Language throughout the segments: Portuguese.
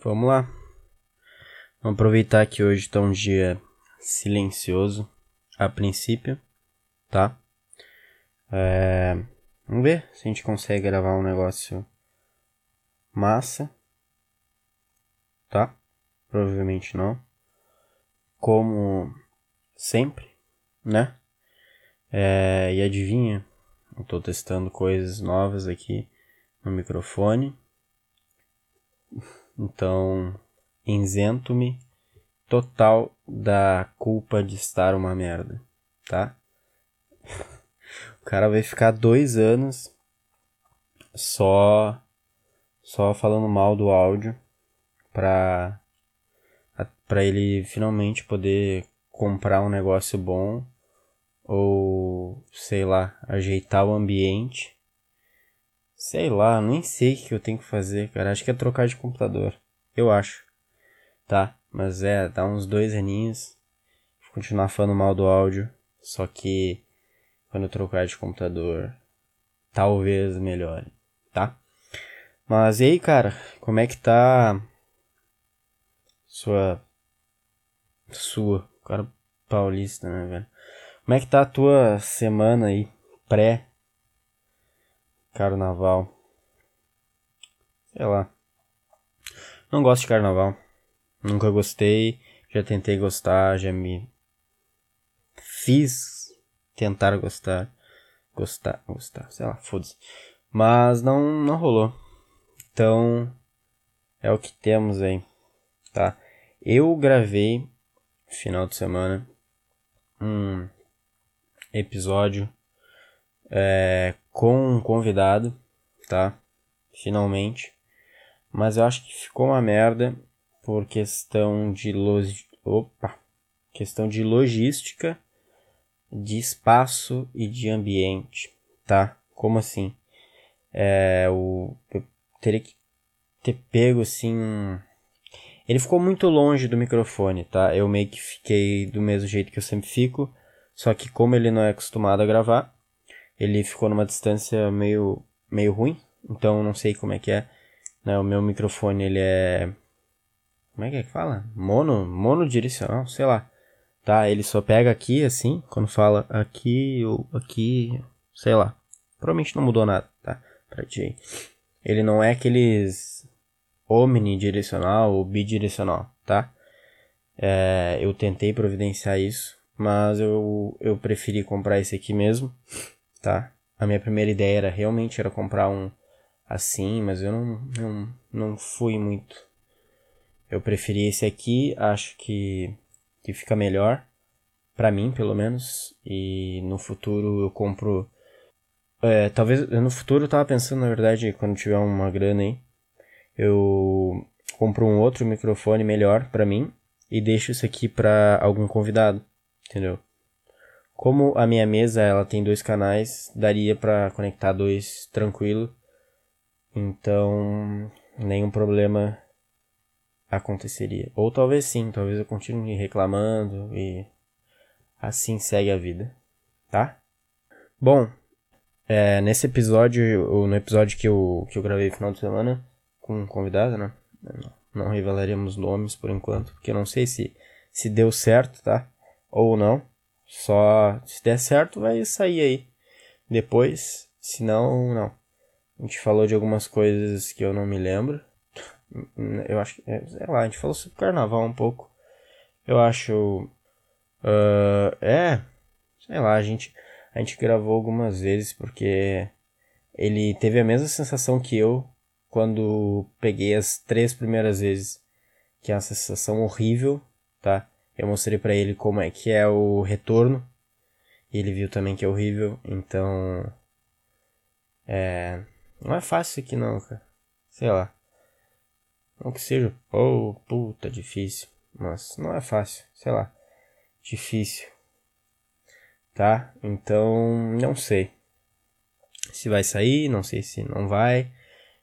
Vamos lá. Vamos aproveitar que hoje está um dia silencioso, a princípio, tá? É... Vamos ver se a gente consegue gravar um negócio massa, tá? Provavelmente não. Como sempre, né? É... E adivinha, eu tô testando coisas novas aqui no microfone. Então, isento-me total da culpa de estar uma merda, tá? O cara vai ficar dois anos só só falando mal do áudio pra, pra ele finalmente poder comprar um negócio bom ou sei lá, ajeitar o ambiente Sei lá, nem sei o que eu tenho que fazer, cara. Acho que é trocar de computador. Eu acho. Tá, mas é, dá uns dois aninhos. Vou continuar falando mal do áudio. Só que quando eu trocar de computador, talvez melhore, tá? Mas e aí, cara, como é que tá sua sua, cara paulista, né, velho? Como é que tá a tua semana aí pré Carnaval. Sei lá. Não gosto de carnaval. Nunca gostei. Já tentei gostar, já me fiz tentar gostar. Gostar, gostar, sei lá, foda-se. Mas não, não rolou. Então, é o que temos aí, tá? Eu gravei final de semana um episódio é, com um convidado, tá? Finalmente. Mas eu acho que ficou uma merda por questão de log... Opa! Questão de logística, de espaço e de ambiente, tá? Como assim? É, o, eu teria que ter pego assim. Ele ficou muito longe do microfone, tá? Eu meio que fiquei do mesmo jeito que eu sempre fico. Só que como ele não é acostumado a gravar, ele ficou numa distância meio, meio ruim, então não sei como é que é. Né? O meu microfone ele é. Como é que é que fala? Mono, monodirecional, sei lá. Tá, ele só pega aqui assim, quando fala aqui ou aqui, sei lá. Provavelmente não mudou nada, tá? Pra ti. Ele não é aqueles omnidirecional ou bidirecional, tá? É, eu tentei providenciar isso, mas eu, eu preferi comprar esse aqui mesmo tá? A minha primeira ideia era realmente era comprar um assim, mas eu não, não, não fui muito. Eu preferi esse aqui, acho que, que fica melhor, para mim pelo menos, e no futuro eu compro. É, talvez no futuro eu tava pensando, na verdade, quando tiver uma grana aí, eu compro um outro microfone melhor para mim e deixo isso aqui para algum convidado, entendeu? Como a minha mesa ela tem dois canais, daria para conectar dois tranquilo. Então, nenhum problema aconteceria. Ou talvez sim, talvez eu continue reclamando e assim segue a vida, tá? Bom, é, nesse episódio, ou no episódio que eu, que eu gravei no final de semana com um convidado, né? Não, não revelaremos nomes por enquanto, porque eu não sei se, se deu certo, tá? Ou não. Só se der certo vai sair aí. Depois, se não, não. A gente falou de algumas coisas que eu não me lembro. Eu acho que, é, sei lá, a gente falou sobre carnaval um pouco. Eu acho. Uh, é, sei lá, a gente, a gente gravou algumas vezes porque ele teve a mesma sensação que eu quando peguei as três primeiras vezes. Que é uma sensação horrível, tá? Eu mostrei para ele como é que é o retorno. E ele viu também que é horrível. Então. É. Não é fácil aqui não, cara. Sei lá. Não que seja, oh, puta, difícil. Mas não é fácil, sei lá. Difícil. Tá? Então, não sei. Se vai sair, não sei se não vai.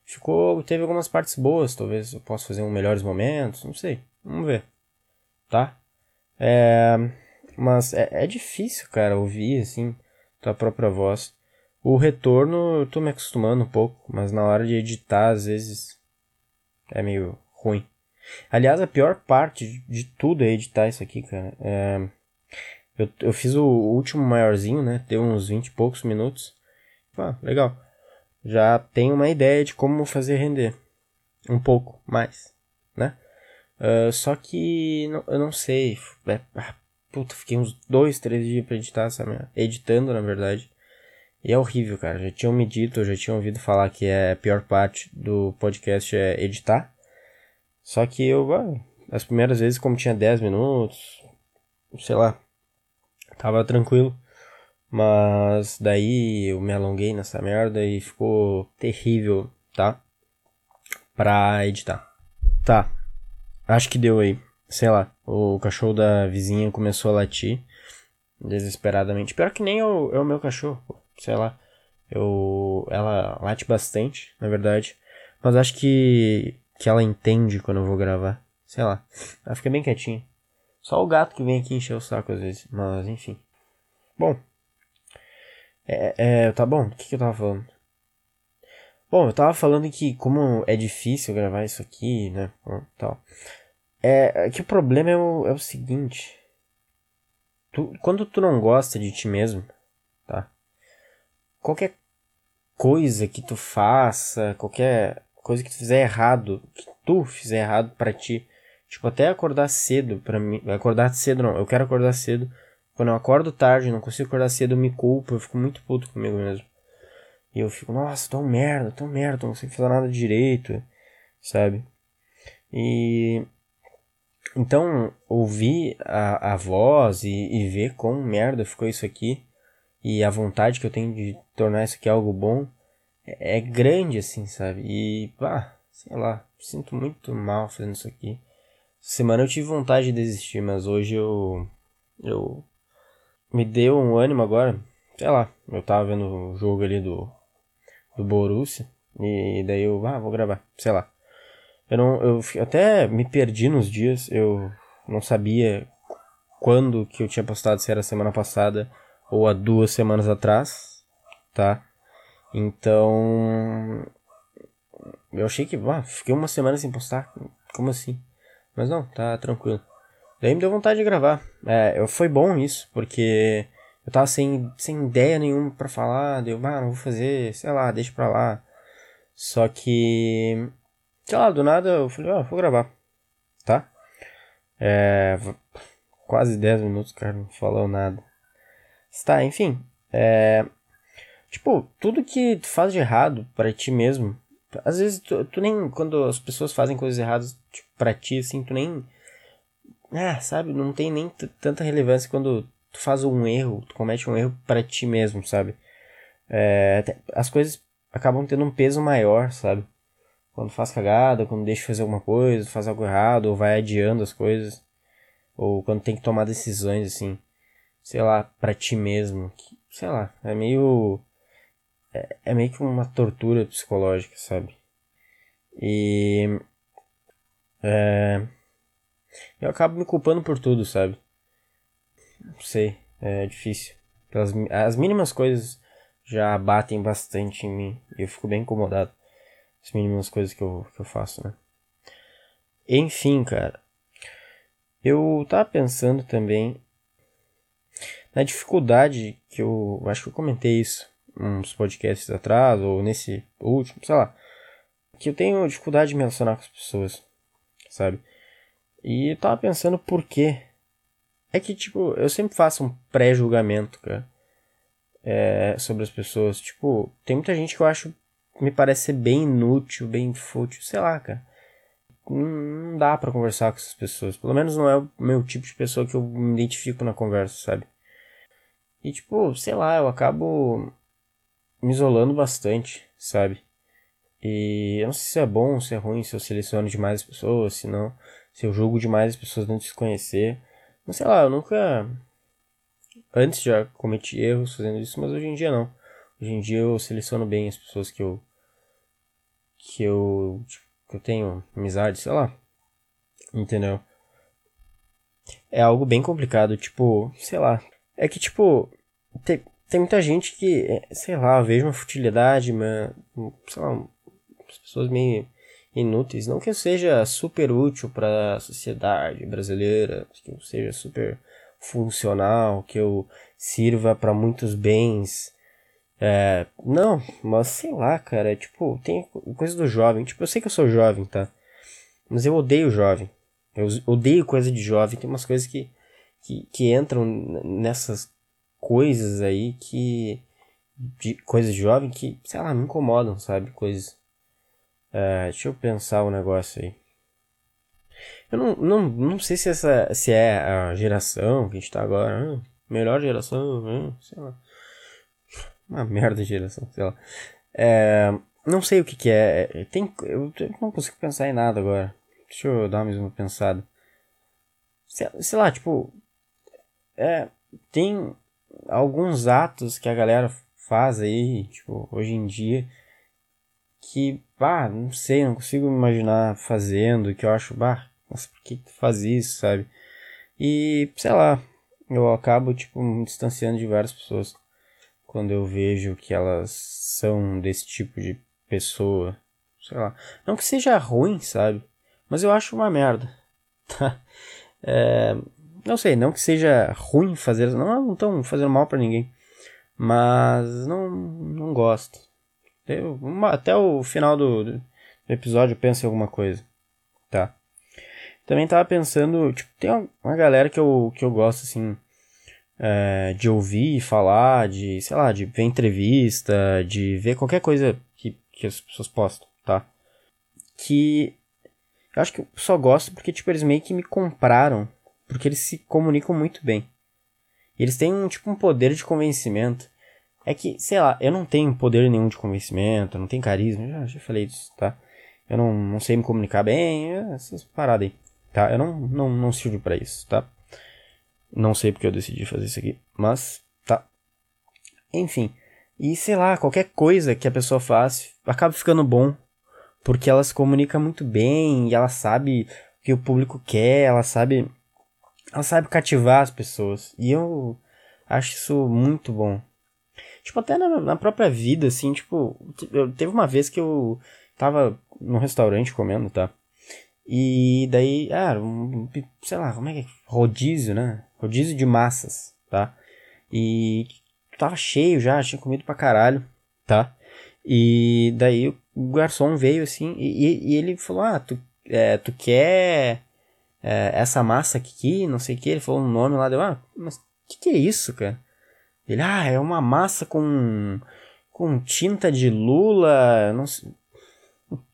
Ficou, teve algumas partes boas, talvez eu possa fazer um melhores momentos, não sei. Vamos ver. Tá? É, mas é, é difícil, cara, ouvir, assim, tua própria voz. O retorno eu tô me acostumando um pouco, mas na hora de editar, às vezes, é meio ruim. Aliás, a pior parte de tudo é editar isso aqui, cara. É... Eu, eu fiz o último maiorzinho, né? Deu uns 20 e poucos minutos. Ah, legal. Já tenho uma ideia de como fazer render. Um pouco mais, né? Uh, só que não, eu não sei. É, ah, puta, fiquei uns dois, três dias pra editar essa minha. Editando, na verdade. E é horrível, cara. Já tinham me dito, já tinha ouvido falar que é a pior parte do podcast é editar. Só que eu, ah, as primeiras vezes, como tinha 10 minutos, sei lá, tava tranquilo. Mas daí eu me alonguei nessa merda e ficou terrível, tá? Pra editar. Tá. Acho que deu aí. Sei lá, o cachorro da vizinha começou a latir desesperadamente. Pior que nem é o, é o meu cachorro, sei lá. Eu, ela late bastante, na verdade. Mas acho que, que ela entende quando eu vou gravar. Sei lá. Ela fica bem quietinha. Só o gato que vem aqui encher o saco às vezes. Mas enfim. Bom. É, é, tá bom. O que, que eu tava falando? Bom, eu tava falando que como é difícil gravar isso aqui, né? Tal. É, é que o problema é o, é o seguinte. Tu, quando tu não gosta de ti mesmo, tá? Qualquer coisa que tu faça, qualquer coisa que tu fizer errado, que tu fizer errado para ti, tipo até acordar cedo para mim, acordar cedo não, eu quero acordar cedo. Quando eu acordo tarde, não consigo acordar cedo, eu me culpo, eu fico muito puto comigo mesmo. E eu fico, nossa, um merda, tô merda, não consigo fazer nada direito, sabe? E então, ouvir a, a voz e, e ver quão merda ficou isso aqui e a vontade que eu tenho de tornar isso aqui algo bom é, é grande, assim, sabe? E, pá, sei lá, sinto muito mal fazendo isso aqui. Semana eu tive vontade de desistir, mas hoje eu. Eu. Me deu um ânimo agora. Sei lá, eu tava vendo o jogo ali do. Do Borussia. E daí eu, ah, vou gravar, sei lá. Eu não, eu até me perdi nos dias, eu não sabia quando que eu tinha postado, se era semana passada ou há duas semanas atrás, tá? Então, eu achei que, ah, fiquei uma semana sem postar, como assim? Mas não, tá tranquilo. Daí me deu vontade de gravar. É, foi bom isso, porque eu tava sem, sem ideia nenhuma para falar, deu, ah, não vou fazer, sei lá, deixa pra lá. Só que sei lá, do nada eu falei, ó, oh, vou gravar, tá? É, quase 10 minutos, cara, não falou nada. Tá, enfim, é, tipo, tudo que tu faz de errado para ti mesmo, às vezes tu, tu, nem, quando as pessoas fazem coisas erradas tipo, pra ti, assim, tu nem, ah, sabe, não tem nem tanta relevância quando tu faz um erro, tu comete um erro para ti mesmo, sabe? É, as coisas acabam tendo um peso maior, sabe? quando faz cagada, quando deixa de fazer alguma coisa, faz algo errado, ou vai adiando as coisas, ou quando tem que tomar decisões assim, sei lá, para ti mesmo, que, sei lá, é meio é, é meio que uma tortura psicológica, sabe? E é, eu acabo me culpando por tudo, sabe? Não sei, é difícil. Pelas, as mínimas coisas já batem bastante em mim eu fico bem incomodado as mínimas coisas que eu, que eu faço, né? Enfim, cara. Eu tava pensando também na dificuldade que eu acho que eu comentei isso uns podcasts atrás ou nesse último, sei lá, que eu tenho dificuldade de me relacionar com as pessoas, sabe? E eu tava pensando por quê. É que, tipo, eu sempre faço um pré-julgamento, cara, é, sobre as pessoas. Tipo, tem muita gente que eu acho me parece ser bem inútil, bem fútil, sei lá, cara. Não dá para conversar com essas pessoas. Pelo menos não é o meu tipo de pessoa que eu me identifico na conversa, sabe? E tipo, sei lá, eu acabo me isolando bastante, sabe? E eu não sei se é bom, se é ruim, se eu seleciono demais as pessoas, se não, se eu julgo demais as pessoas de se conhecer. Mas sei lá, eu nunca. Antes já cometi erros fazendo isso, mas hoje em dia não. Hoje em dia eu seleciono bem as pessoas que eu que eu tipo, que eu tenho amizade, sei lá. Entendeu? É algo bem complicado, tipo, sei lá. É que tipo tem, tem muita gente que, sei lá, vejo uma futilidade, uma, sei lá, as pessoas meio inúteis. Não que eu seja super útil para a sociedade brasileira, que eu seja super funcional, que eu sirva para muitos bens. É, não, mas sei lá, cara, é, tipo, tem coisa do jovem. Tipo, eu sei que eu sou jovem, tá? Mas eu odeio jovem. Eu odeio coisa de jovem. Tem umas coisas que, que, que entram nessas coisas aí que. De coisas de jovem que, sei lá, me incomodam, sabe? Coisas. É, deixa eu pensar um negócio aí. Eu não, não, não sei se essa se é a geração que a gente tá agora. Ah, melhor geração, ah, sei lá. Uma merda de geração, sei lá. É, não sei o que, que é. Tem, eu não consigo pensar em nada agora. Deixa eu dar mais uma pensada. Sei, sei lá, tipo. É, tem alguns atos que a galera faz aí, tipo, hoje em dia. Que, bah, não sei, não consigo me imaginar fazendo. Que eu acho, bah, nossa, por que tu faz isso, sabe? E, sei lá, eu acabo, tipo, me distanciando de várias pessoas quando eu vejo que elas são desse tipo de pessoa. Sei lá. Não que seja ruim, sabe? Mas eu acho uma merda. Tá? É, não sei, não que seja ruim fazer. Não, não estão fazendo mal para ninguém. Mas não, não gosto. Até o final do, do episódio penso em alguma coisa. Tá? Também tava pensando, tipo, tem uma galera que eu, que eu gosto, assim, é, de ouvir falar, de, sei lá, de ver entrevista, de ver qualquer coisa que, que as pessoas postam, tá? Que eu acho que eu só gosto porque, tipo, eles meio que me compraram, porque eles se comunicam muito bem. E eles têm, tipo, um poder de convencimento. É que, sei lá, eu não tenho poder nenhum de convencimento, não tenho carisma, já, já falei disso, tá? Eu não, não sei me comunicar bem, essas paradas aí tá? Eu não, não, não sirvo para isso, tá? Não sei porque eu decidi fazer isso aqui, mas tá. Enfim, e sei lá, qualquer coisa que a pessoa faz acaba ficando bom, porque ela se comunica muito bem e ela sabe o que o público quer, ela sabe ela sabe cativar as pessoas. E eu acho isso muito bom. Tipo, até na, na própria vida, assim, tipo, eu, teve uma vez que eu tava num restaurante comendo, tá? E daí, ah, um, sei lá, como é que é? Rodízio, né? Rodízio de massas, tá? E tava cheio já, tinha comido pra caralho, tá? E daí o garçom veio assim e, e ele falou: Ah, tu, é, tu quer é, essa massa aqui, não sei o que. Ele falou um nome lá, deu: Ah, mas que que é isso, cara? Ele: Ah, é uma massa com, com tinta de lula, não sei.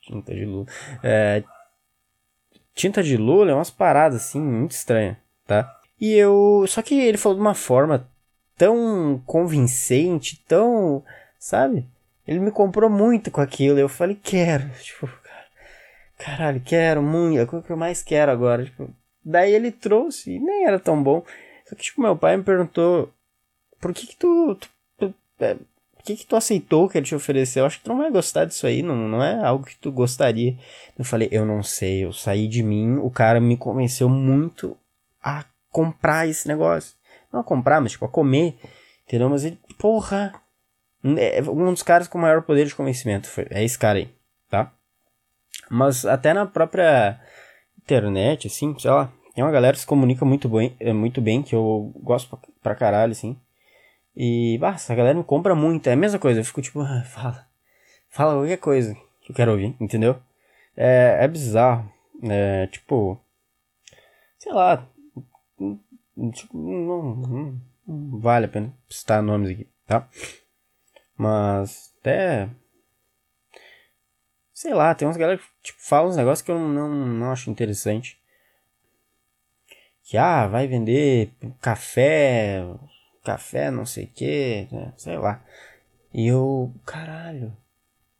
Tinta de lula. É, tinta de lula é umas paradas assim muito estranhas, tá? E eu, só que ele falou de uma forma tão convincente, tão, sabe? Ele me comprou muito com aquilo. Eu falei, quero, tipo, caralho, quero muito, é o que eu mais quero agora, tipo. Daí ele trouxe e nem era tão bom. Só que tipo meu pai me perguntou, por que que tu, tu, é, o que que tu aceitou que ele te ofereceu? Eu acho que tu não vai gostar disso aí, não, não é algo que tu gostaria. Eu falei, eu não sei, eu saí de mim, o cara me convenceu muito a comprar esse negócio. Não a comprar, mas tipo, a comer, entendeu? Mas ele, porra, é um dos caras com maior poder de convencimento, foi, é esse cara aí, tá? Mas até na própria internet, assim, sei lá, tem uma galera que se comunica muito bem, é, muito bem que eu gosto pra, pra caralho, assim. E, basta, a galera me compra muito. É a mesma coisa, eu fico tipo, ah, fala. Fala qualquer coisa que eu quero ouvir, entendeu? É, é bizarro. É, tipo. Sei lá. Tipo, não, não, não vale a pena citar nomes aqui, tá? Mas, até. Sei lá, tem umas galera que tipo, falam uns negócios que eu não, não acho interessante. Que, ah, vai vender café, café, não sei o que, né? sei lá. E eu, caralho,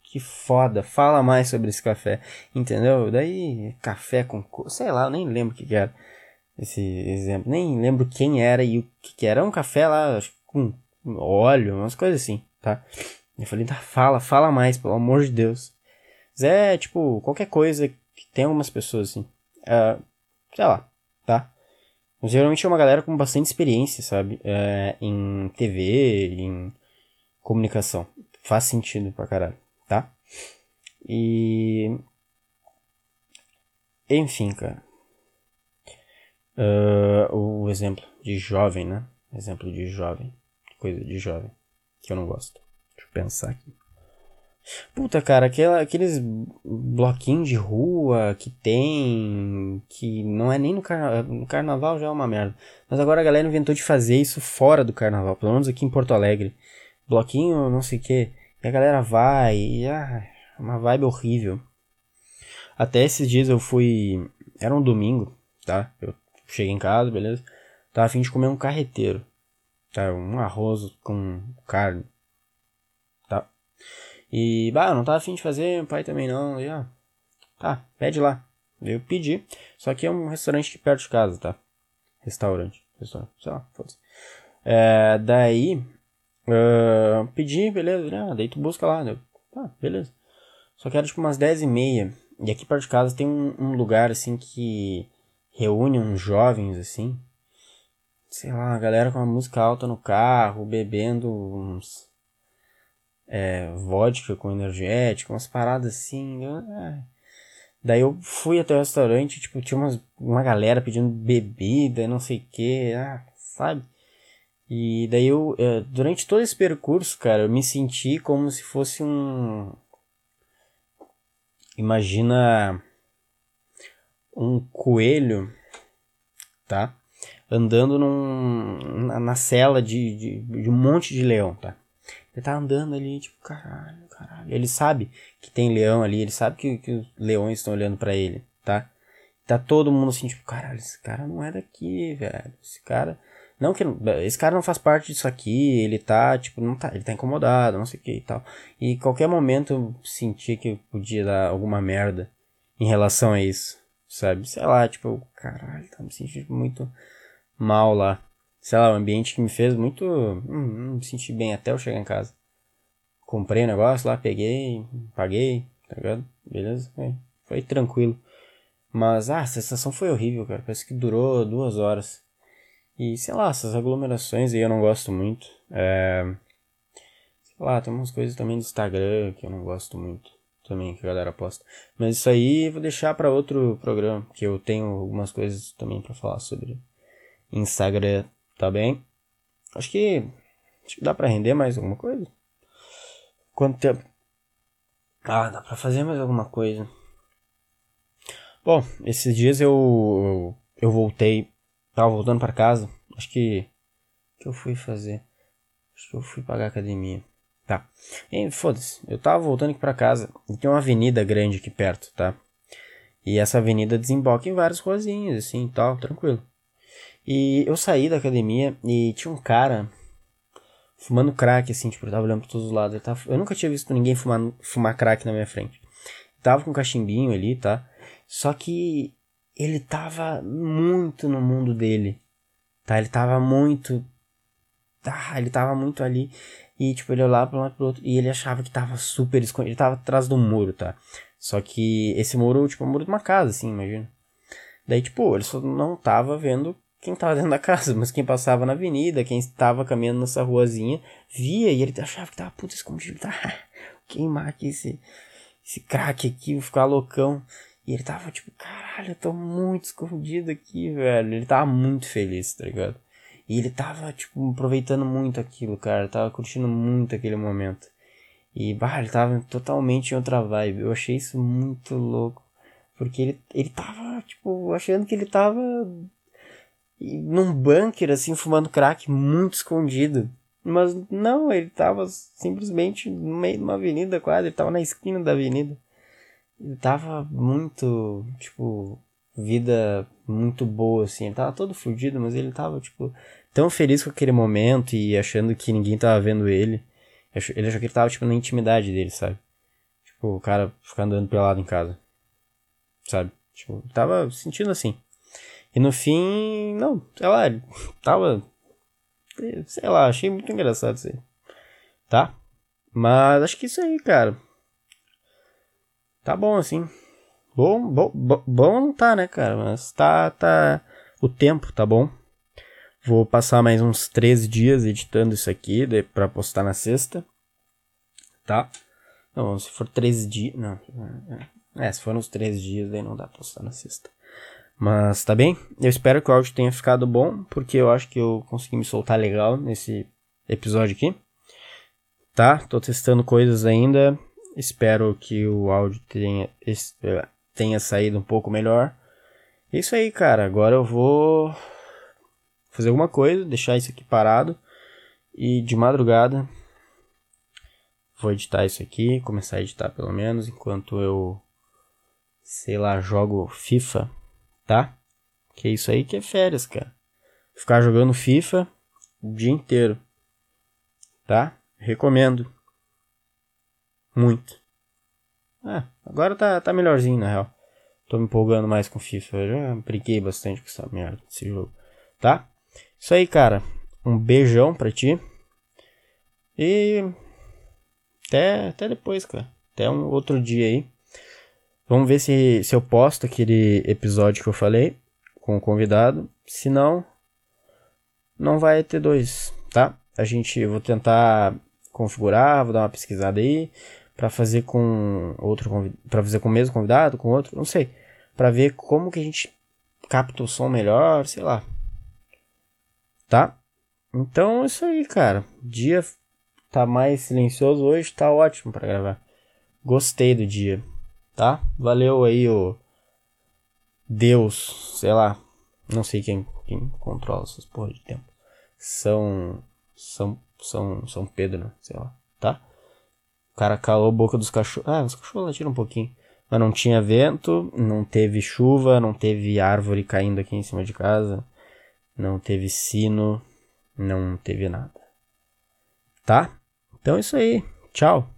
que foda, fala mais sobre esse café, entendeu? Daí, café com, sei lá, eu nem lembro o que, que era esse exemplo, nem lembro quem era e o que, que era. Um café lá, com óleo, umas coisas assim, tá? Eu falei, tá, fala, fala mais, pelo amor de Deus. Zé, tipo, qualquer coisa que tem algumas pessoas assim, uh, sei lá? Geralmente é uma galera com bastante experiência, sabe? É, em TV, em comunicação. Faz sentido pra caralho, tá? E. enfim, cara. Uh, o exemplo de jovem, né? Exemplo de jovem. Coisa de jovem. Que eu não gosto. Deixa eu pensar aqui. Puta, cara, aquela, aqueles bloquinhos de rua que tem. que não é nem no carnaval. No carnaval já é uma merda. Mas agora a galera inventou de fazer isso fora do carnaval. Pelo menos aqui em Porto Alegre. Bloquinho, não sei o que. E a galera vai. E, ah, uma vibe horrível. Até esses dias eu fui. Era um domingo, tá? Eu cheguei em casa, beleza? Tava afim de comer um carreteiro. Tá? Um arroz com carne. E, bah, não tava afim de fazer, meu pai também não. E, ah, tá, pede lá. Eu pedi. Só que é um restaurante aqui perto de casa, tá? Restaurante. Restaurante, sei lá, foda-se. É, daí, uh, pedi, beleza. Ah, daí tu busca lá. Né? Tá, beleza. Só que era tipo umas 10 e meia. E aqui perto de casa tem um, um lugar assim que reúne uns jovens assim. Sei lá, a galera com a música alta no carro, bebendo uns. É, vodka com energético, umas paradas assim. É. Daí eu fui até o restaurante, tipo, tinha umas, uma galera pedindo bebida, não sei o que, ah, sabe? E daí eu, é, durante todo esse percurso, cara, eu me senti como se fosse um, Imagina um coelho, tá? Andando num, na, na cela de, de, de, um monte de leão, tá? Ele tá andando ali, tipo, caralho, caralho. Ele sabe que tem leão ali, ele sabe que, que os leões estão olhando para ele, tá? Tá todo mundo assim, tipo, caralho, esse cara não é daqui, velho. Esse cara não que esse cara não faz parte disso aqui, ele tá, tipo, não tá, ele tá incomodado, não sei o que e tal. E qualquer momento eu senti que podia dar alguma merda em relação a isso, sabe? Sei lá, tipo, caralho, tá me sentindo muito mal lá. Sei lá, o ambiente que me fez muito. Hum, não me senti bem até eu chegar em casa. Comprei o negócio lá, peguei, paguei, tá ligado? Beleza? Foi, foi tranquilo. Mas, ah, a sensação foi horrível, cara. Parece que durou duas horas. E sei lá, essas aglomerações aí eu não gosto muito. É... Sei lá, tem umas coisas também do Instagram que eu não gosto muito. Também que a galera posta. Mas isso aí vou deixar para outro programa. Que eu tenho algumas coisas também para falar sobre Instagram, tá bem? Acho que, acho que dá pra render mais alguma coisa. Quanto tempo? Ah, dá pra fazer mais alguma coisa. Bom, esses dias eu, eu voltei Tava voltando para casa. Acho que. que eu fui fazer? Acho que eu fui pagar a academia. Tá. Foda-se. Eu tava voltando aqui pra casa. E tem uma avenida grande aqui perto, tá? E essa avenida desemboca em várias ruazinhas, assim tal, tranquilo. E eu saí da academia e tinha um cara fumando crack, assim, tipo, eu tava olhando pra todos os lados. Tava... Eu nunca tinha visto ninguém fumar, fumar crack na minha frente. tava com um cachimbinho ali, tá? Só que ele tava muito no mundo dele, tá? Ele tava muito, ah, ele tava muito ali e tipo ele olhava para um lado pro outro e ele achava que tava super escondido, ele tava atrás do muro, tá? Só que esse muro, tipo, é o muro de uma casa, assim, imagina. Daí, tipo, ele só não tava vendo quem tava dentro da casa, mas quem passava na avenida, quem estava caminhando nessa ruazinha, via e ele achava que tava puta escondido, tá? Queimar aqui esse, esse crack aqui, vou ficar loucão. E ele tava tipo, caralho, eu tô muito escondido aqui, velho. Ele tava muito feliz, tá ligado? E ele tava, tipo, aproveitando muito aquilo, cara. Tava curtindo muito aquele momento. E, bah, ele tava totalmente em outra vibe. Eu achei isso muito louco. Porque ele, ele tava, tipo, achando que ele tava num bunker, assim, fumando crack muito escondido. Mas não, ele tava simplesmente no meio de uma avenida quase. Ele tava na esquina da avenida. Ele tava muito, tipo, vida muito boa, assim. Ele tava todo fudido, mas ele tava, tipo, tão feliz com aquele momento e achando que ninguém tava vendo ele. Ele achou que ele tava, tipo, na intimidade dele, sabe? Tipo, o cara ficar andando pelado em casa. Sabe? Tipo, tava sentindo assim. E no fim, não, sei lá, tava. Sei lá, achei muito engraçado isso aí. Tá? Mas acho que é isso aí, cara. Tá bom assim. Bom, bom, bom não tá, né, cara? Mas tá, tá. O tempo tá bom. Vou passar mais uns 13 dias editando isso aqui para postar na sexta. Tá? Não, se for 13 dias. Não. É, se for uns três dias, daí não dá pra postar na sexta. Mas tá bem? Eu espero que o áudio tenha ficado bom, porque eu acho que eu consegui me soltar legal nesse episódio aqui. Tá? Tô testando coisas ainda. Espero que o áudio tenha, eh, tenha saído um pouco melhor. É isso aí, cara. Agora eu vou fazer alguma coisa, deixar isso aqui parado. E de madrugada vou editar isso aqui, começar a editar pelo menos, enquanto eu, sei lá, jogo FIFA tá? Que isso aí que é férias, cara. Ficar jogando FIFA o dia inteiro. Tá? Recomendo. Muito. Ah, agora tá, tá melhorzinho, na real. Tô me empolgando mais com FIFA. Eu já brinquei bastante com essa merda desse jogo. Tá? Isso aí, cara. Um beijão pra ti. E. Até, até depois, cara. Até um outro dia aí. Vamos ver se, se eu posto aquele episódio que eu falei com o convidado. Se não, não vai ter dois, tá? A gente vou tentar configurar, vou dar uma pesquisada aí para fazer com outro para fazer com o mesmo convidado, com outro, não sei, para ver como que a gente capta o som melhor, sei lá. Tá? Então é isso aí, cara. Dia tá mais silencioso hoje, tá ótimo para gravar. Gostei do dia tá? Valeu aí o Deus, sei lá, não sei quem, quem controla essas porra de tempo. São São São São Pedro, né? sei lá, tá? O cara calou a boca dos cachorros. Ah, os cachorros latiram um pouquinho. Mas não tinha vento, não teve chuva, não teve árvore caindo aqui em cima de casa, não teve sino, não teve nada. Tá? Então é isso aí. Tchau.